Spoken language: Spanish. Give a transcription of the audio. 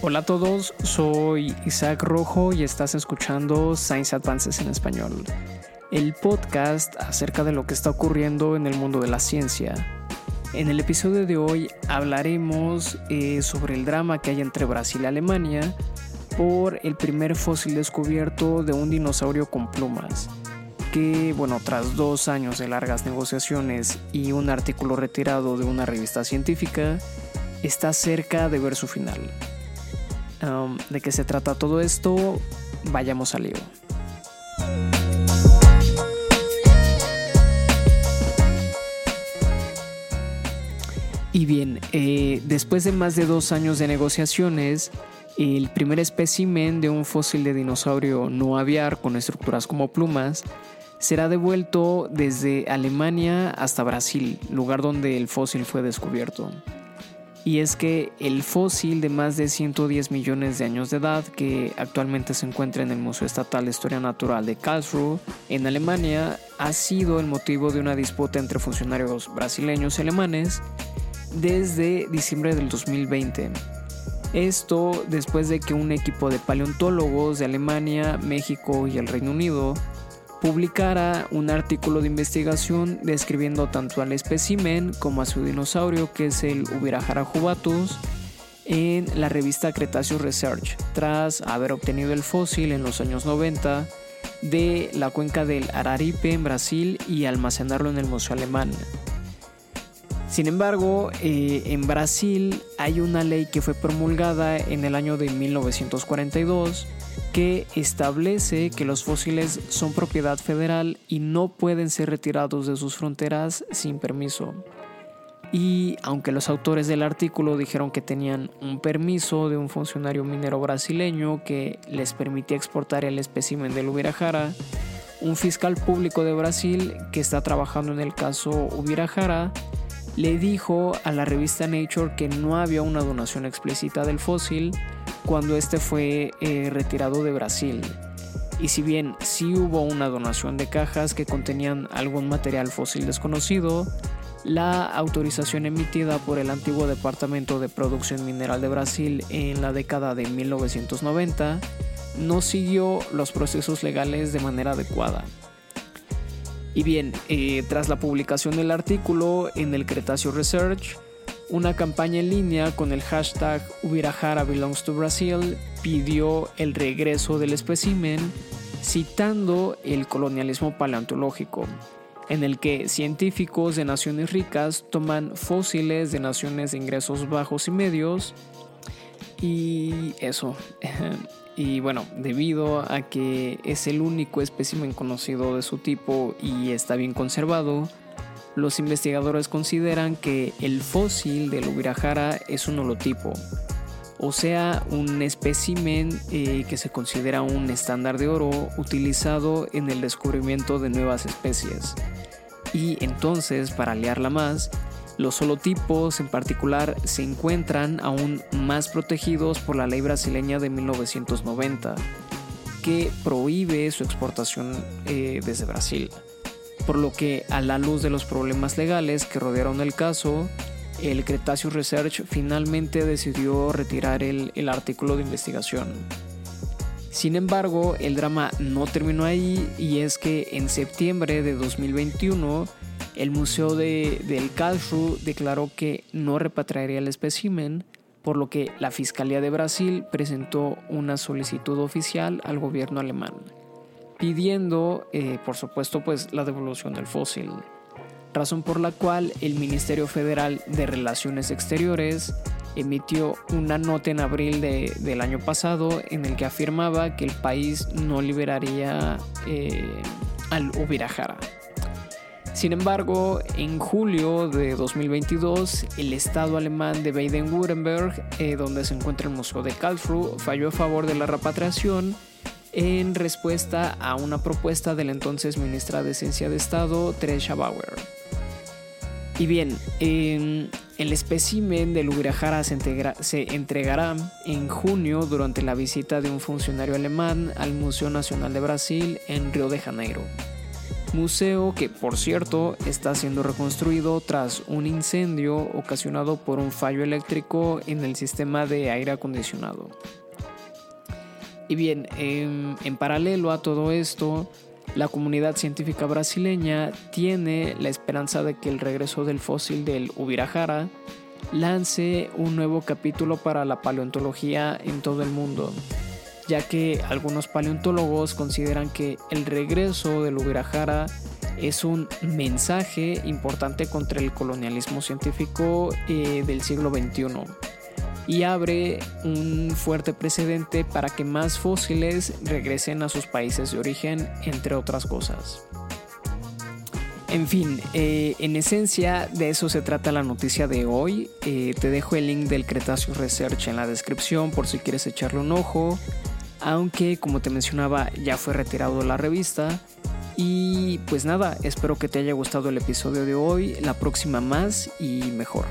Hola a todos, soy Isaac Rojo y estás escuchando Science Advances en español, el podcast acerca de lo que está ocurriendo en el mundo de la ciencia. En el episodio de hoy hablaremos eh, sobre el drama que hay entre Brasil y Alemania por el primer fósil descubierto de un dinosaurio con plumas, que bueno, tras dos años de largas negociaciones y un artículo retirado de una revista científica, está cerca de ver su final. ¿De qué se trata todo esto? Vayamos al lío. Y bien, eh, después de más de dos años de negociaciones, el primer espécimen de un fósil de dinosaurio no aviar con estructuras como plumas será devuelto desde Alemania hasta Brasil, lugar donde el fósil fue descubierto y es que el fósil de más de 110 millones de años de edad que actualmente se encuentra en el Museo Estatal de Historia Natural de Karlsruhe en Alemania ha sido el motivo de una disputa entre funcionarios brasileños y alemanes desde diciembre del 2020. Esto después de que un equipo de paleontólogos de Alemania, México y el Reino Unido publicara un artículo de investigación describiendo tanto al espécimen como a su dinosaurio que es el Ubirajara jubatus en la revista Cretaceous Research tras haber obtenido el fósil en los años 90 de la cuenca del Araripe en Brasil y almacenarlo en el Museo Alemán. Sin embargo, eh, en Brasil hay una ley que fue promulgada en el año de 1942 que establece que los fósiles son propiedad federal y no pueden ser retirados de sus fronteras sin permiso. Y aunque los autores del artículo dijeron que tenían un permiso de un funcionario minero brasileño que les permitía exportar el espécimen del Ubirajara, un fiscal público de Brasil que está trabajando en el caso Ubirajara le dijo a la revista Nature que no había una donación explícita del fósil cuando este fue eh, retirado de Brasil. Y si bien sí hubo una donación de cajas que contenían algún material fósil desconocido, la autorización emitida por el antiguo Departamento de Producción Mineral de Brasil en la década de 1990 no siguió los procesos legales de manera adecuada. Y bien, eh, tras la publicación del artículo en el Cretaceous Research, una campaña en línea con el hashtag Ubirajara belongs to Brazil pidió el regreso del espécimen citando el colonialismo paleontológico, en el que científicos de naciones ricas toman fósiles de naciones de ingresos bajos y medios y eso. Y bueno, debido a que es el único espécimen conocido de su tipo y está bien conservado, los investigadores consideran que el fósil del Ubirajara es un holotipo, o sea, un espécimen eh, que se considera un estándar de oro utilizado en el descubrimiento de nuevas especies. Y entonces, para liarla más, los holotipos en particular se encuentran aún más protegidos por la ley brasileña de 1990, que prohíbe su exportación eh, desde Brasil. Por lo que, a la luz de los problemas legales que rodearon el caso, el Cretaceous Research finalmente decidió retirar el, el artículo de investigación. Sin embargo, el drama no terminó ahí y es que en septiembre de 2021 el Museo de, del Karlsruhe declaró que no repatriaría el espécimen, por lo que la Fiscalía de Brasil presentó una solicitud oficial al gobierno alemán, pidiendo, eh, por supuesto, pues la devolución del fósil. Razón por la cual el Ministerio Federal de Relaciones Exteriores emitió una nota en abril del año pasado en el que afirmaba que el país no liberaría eh, al Ubirajara. Sin embargo, en julio de 2022, el Estado alemán de Baden-Württemberg, eh, donde se encuentra el Museo de Karlsruhe, falló a favor de la repatriación en respuesta a una propuesta de la entonces ministra de Ciencia de Estado, Teresa Bauer. Y bien, el espécimen del Ubirajara se, se, entregará en junio durante la visita de un funcionario alemán al Museo Nacional de Brasil en Río de Janeiro. Museo que, por cierto, está siendo reconstruido tras un incendio ocasionado por un fallo eléctrico en el sistema de aire acondicionado. Y bien, en, en paralelo a todo esto, la comunidad científica brasileña tiene la esperanza de que el regreso del fósil del Ubirajara lance un nuevo capítulo para la paleontología en todo el mundo, ya que algunos paleontólogos consideran que el regreso del Ubirajara es un mensaje importante contra el colonialismo científico eh, del siglo XXI y abre un fuerte precedente para que más fósiles regresen a sus países de origen, entre otras cosas. En fin, eh, en esencia de eso se trata la noticia de hoy. Eh, te dejo el link del Cretaceous Research en la descripción por si quieres echarle un ojo. Aunque, como te mencionaba, ya fue retirado la revista. Y pues nada, espero que te haya gustado el episodio de hoy. La próxima más y mejor.